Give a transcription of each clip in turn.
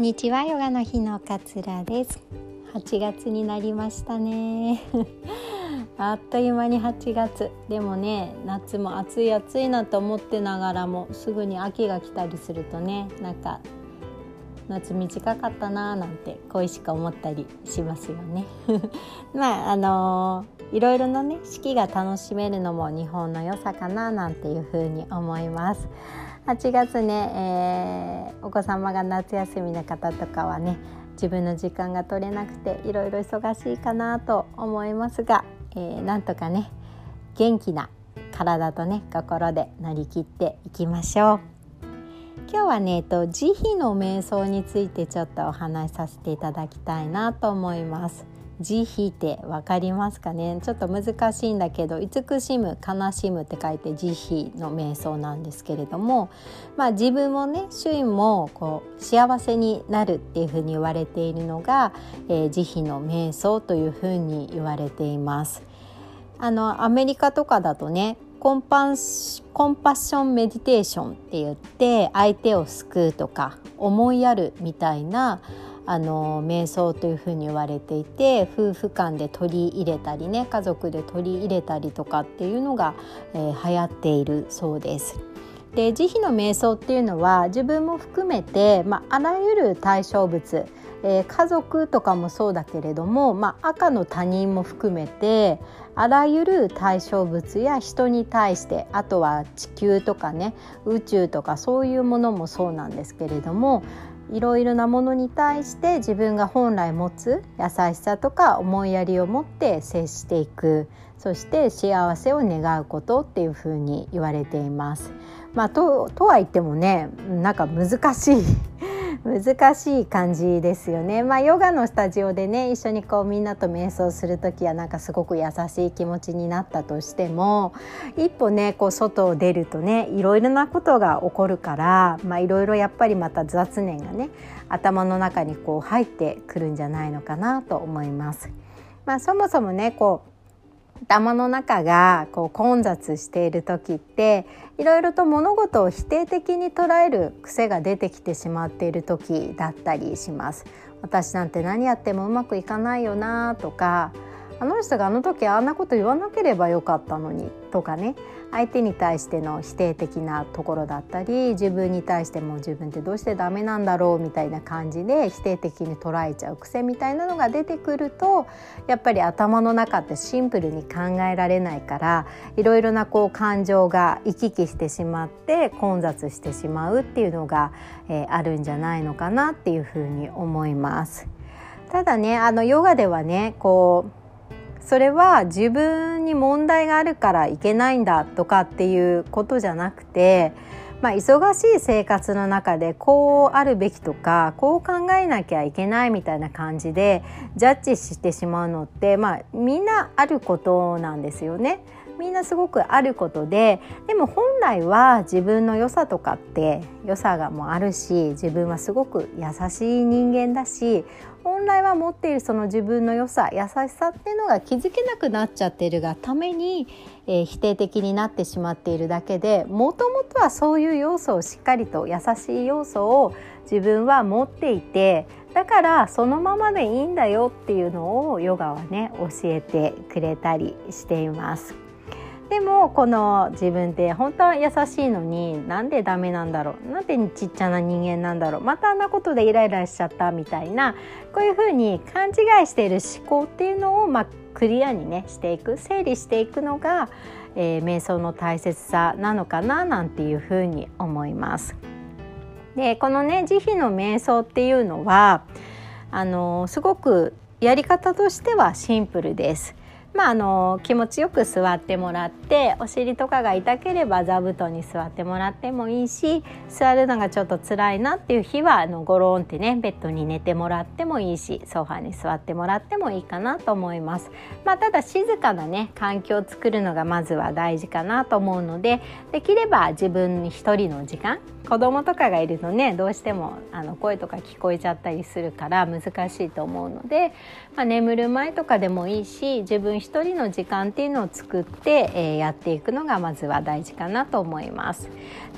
んにちはヨガの日のかつらです。8月になりましたね。あっという間に8月でもね夏も暑い暑いなと思ってながらもすぐに秋が来たりするとねなんか夏短かったなーなんて恋しく思ったりしますよね。まああのー、いろいろなね四季が楽しめるのも日本の良さかななんていうふうに思います。8月ね、えー、お子様が夏休みの方とかはね自分の時間が取れなくていろいろ忙しいかなと思いますが、えー、なんとかね元気な体とね心で乗り切っていきましょう。今日はね、えっと、慈悲の瞑想についてちょっとお話しさせていただきたいなと思います。慈悲って分かりますかね？ちょっと難しいんだけど慈しむ悲しむって書いて慈悲の瞑想なんですけれども、まあ、自分もね周囲もこう幸せになるっていうふうに言われているのが、えー、慈悲の瞑想というふうに言われています。あのアメリカとかだとねコンパコンパッションメディテーションって言って相手を救うとか思いやるみたいなあの瞑想というふうに言われていて夫婦間で取り入れたりね家族で取り入れたりとかっていうのが、えー、流行っているそうです。で慈悲の瞑想っていうのは自分も含めて、まあ、あらゆる対象物、えー、家族とかもそうだけれども、まあ、赤の他人も含めてあらゆる対象物や人に対してあとは地球とかね宇宙とかそういうものもそうなんですけれどもいろいろなものに対して自分が本来持つ優しさとか思いやりを持って接していくそして幸せを願うことっていうふうに言われています。まあ、ととは言ってもねなんか難しい難しい感じですよね。まあヨガのスタジオでね一緒にこうみんなと瞑想する時はなんかすごく優しい気持ちになったとしても一歩ねこう外を出るとねいろいろなことが起こるからまあいろいろやっぱりまた雑念がね頭の中にこう入ってくるんじゃないのかなと思います。まあ、そもそもねこう頭の中がこう混雑している時っていろいろと物事を否定的に捉える癖が出てきてしまっている時だったりします。私なんて何やってもうまくいかないよなとかあの人があの時あんなこと言わなければよかったのにとかね相手に対しての否定的なところだったり自分に対しても自分ってどうしてダメなんだろうみたいな感じで否定的に捉えちゃう癖みたいなのが出てくるとやっぱり頭の中ってシンプルに考えられないからいろいろなこう感情が行き来してしまって混雑してしまうっていうのが、えー、あるんじゃないのかなっていうふうに思います。ただねあのヨガではねこうそれは自分に問題があるからいけないんだとかっていうことじゃなくて、まあ、忙しい生活の中でこうあるべきとかこう考えなきゃいけないみたいな感じでジャッジしてしまうのって、まあ、みんなあることなんですよね。みんなすごくあることででも本来は自分の良さとかって良さがもあるし自分はすごく優しい人間だし本来は持っているその自分の良さ優しさっていうのが気づけなくなっちゃってるがために、えー、否定的になってしまっているだけでもともとはそういう要素をしっかりと優しい要素を自分は持っていてだからそのままでいいんだよっていうのをヨガはね教えてくれたりしています。でもこの自分って本当は優しいのになんでダメなんだろうなんでちっちゃな人間なんだろうまたあんなことでイライラしちゃったみたいなこういうふうに勘違いしている思考っていうのを、まあ、クリアにねしていく整理していくのが、えー、瞑想の大切さなのかななんていうふうに思います。でこのね慈悲の瞑想っていうのはあのすごくやり方としてはシンプルです。まあ、あの気持ちよく座ってもらってお尻とかが痛ければ座布団に座ってもらってもいいし座るのがちょっと辛いなっていう日はあのゴロンってねベッドに寝てもらってもいいしソファに座ってもらってもいいかなと思います。まあ、ただ静かなね環境を作るのがまずは大事かなと思うのでできれば自分一人の時間子供とかがいるとねどうしてもあの声とか聞こえちゃったりするから難しいと思うので、まあ、眠る前とかでもいいし自分一人の時間っていうのを作って、えー、やっていくのがまずは大事かなと思います。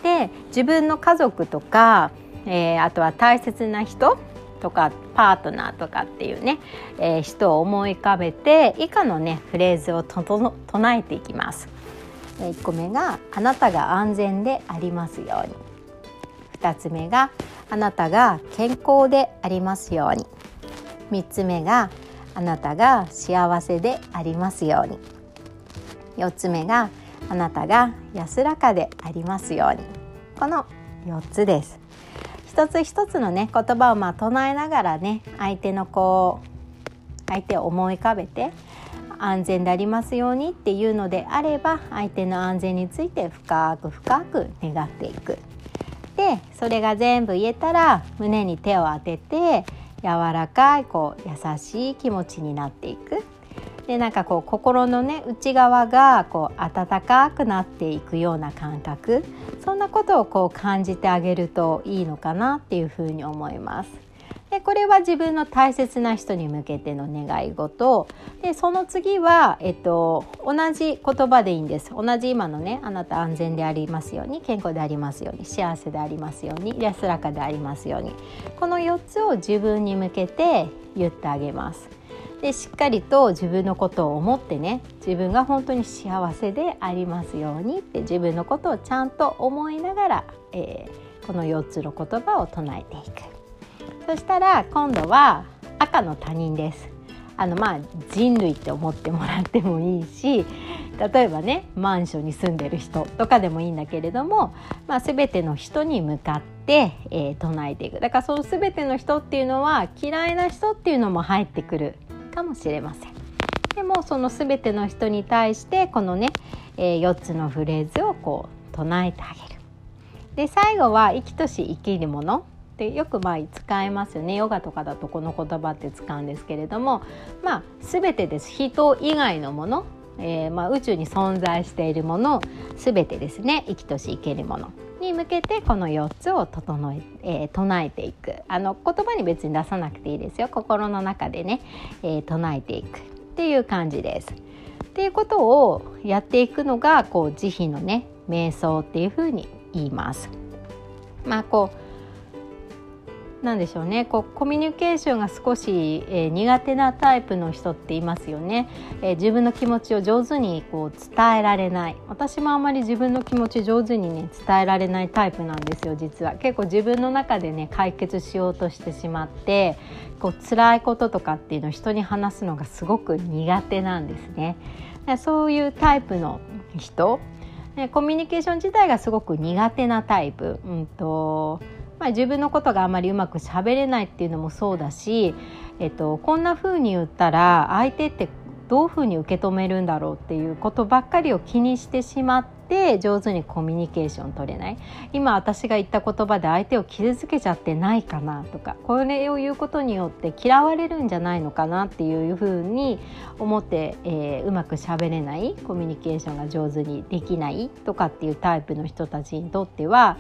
で自分の家族とか、えー、あとは大切な人とかパートナーとかっていうね、えー、人を思い浮かべて以下のねフレーズをとと唱えていきます。1個目があなたが安全でありますように2つ目があなたが健康でありますように3つ目があなたが幸せでありますように。4つ目があなたが安らかでありますように。この4つです。一つ一つのね言葉をまあ唱えながらね相手のこう相手を思い浮かべて安全でありますようにっていうのであれば相手の安全について深く深く願っていく。でそれが全部言えたら胸に手を当てて柔らかいこう優しい気持ちになっていく。でなんかこう心のね内側がこう温かくなっていくような感覚そんなことをこう感じてあげるといいのかなっていうふうに思います。でこれは自分の大切な人に向けての願い事でその次は、えっと、同じ言葉でいいんです同じ今のねあなた安全でありますように健康でありますように幸せでありますように安らかでありますようにこの4つを自分に向けて言ってあげます。でしっかりと自分のことを思ってね自分が本当に幸せでありますようにって自分のことをちゃんと思いながら、えー、この4つの言葉を唱えていく。そしたら今度は赤の他人ですあのまあ人類って思ってもらってもいいし例えばねマンションに住んでる人とかでもいいんだけれども、まあ、全ての人に向かって、えー、唱えていくだからその全ての人っていうのは嫌いな人っていうのも入ってくるかもしれません。でもその全ての人に対してこのね、えー、4つのフレーズをこう唱えてあげる。で最後は生きとし生きるものってよくまあ使えますよね。ヨガとかだとこの言葉って使うんですけれどもまあ全てです。人以外のもの、えー、まあ宇宙に存在しているもの全てですね。生きとし生けるものに向けてこの4つを整ええー、唱えていく。あの言葉に別に出さなくていいですよ。心の中でね、えー、唱えていく。っていう感じです。っていうことをやっていくのがこう慈悲のね瞑想っていうふうに言います。まあこうなんでしょうね。こうコミュニケーションが少し、えー、苦手なタイプの人っていますよね、えー、自分の気持ちを上手にこう伝えられない。私もあまり自分の気持ち上手にね伝えられないタイプなんですよ実は。結構自分の中でね解決しようとしてしまってこう辛いこととかっていうのを人に話すのがすごく苦手なんですね。そういうタイプの人。コミュニケーション自体がすごく苦手なタイプ、うんとまあ、自分のことがあまりうまくしゃべれないっていうのもそうだし、えっと、こんな風に言ったら相手ってどういうふうに受け止めるんだろうっていうことばっかりを気にしてしまって上手にコミュニケーション取れない。今私が言った言葉で相手を傷つけちゃってないかなとかこれを言うことによって嫌われるんじゃないのかなっていうふうに思って、えー、うまくしゃべれない。コミュニケーションが上手にできないとかっていうタイプの人たちにとっては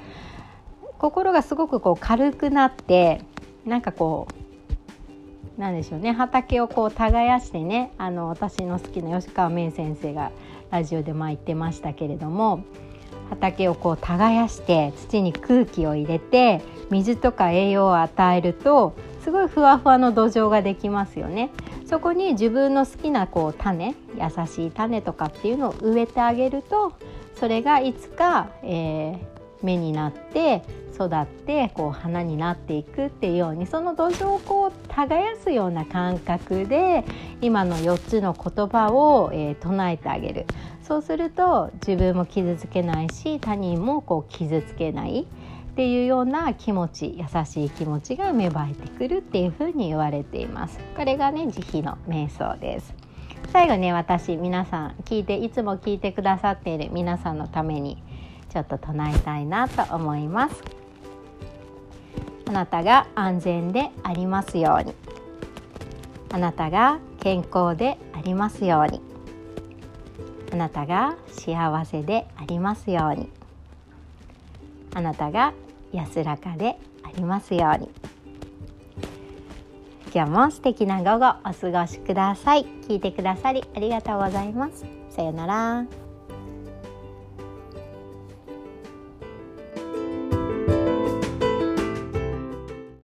心がすごくこう軽くなってなんかこうなんでしょうね畑をこう耕してねあの私の好きな吉川芽先生がラジオでまあ言ってましたけれども畑をこう耕して土に空気を入れて水とか栄養を与えるとすごいふわふわの土壌ができますよね。そこに自分の好きなこう種優しい種とかっていうのを植えてあげるとそれがいつか、えー、芽になって育ってこう花になっていくっていうようにその土壌をこう耕すような感覚で今の4つの言葉を、えー、唱えてあげる。そうすると自分も傷つけないし他人もこう傷つけない。っていうような気持ち優しい気持ちが芽生えてくるっていうふうに言われています。これがね慈悲の瞑想です。最後ね私皆さん聞いていつも聞いてくださっている皆さんのためにちょっと唱えたいなと思います。あなたが安全でありますように。あなたが健康でありますように。あなたが幸せでありますように。あなたが安らかでありますように。今日も素敵な午後お過ごしください。聞いてくださりありがとうございます。さようなら。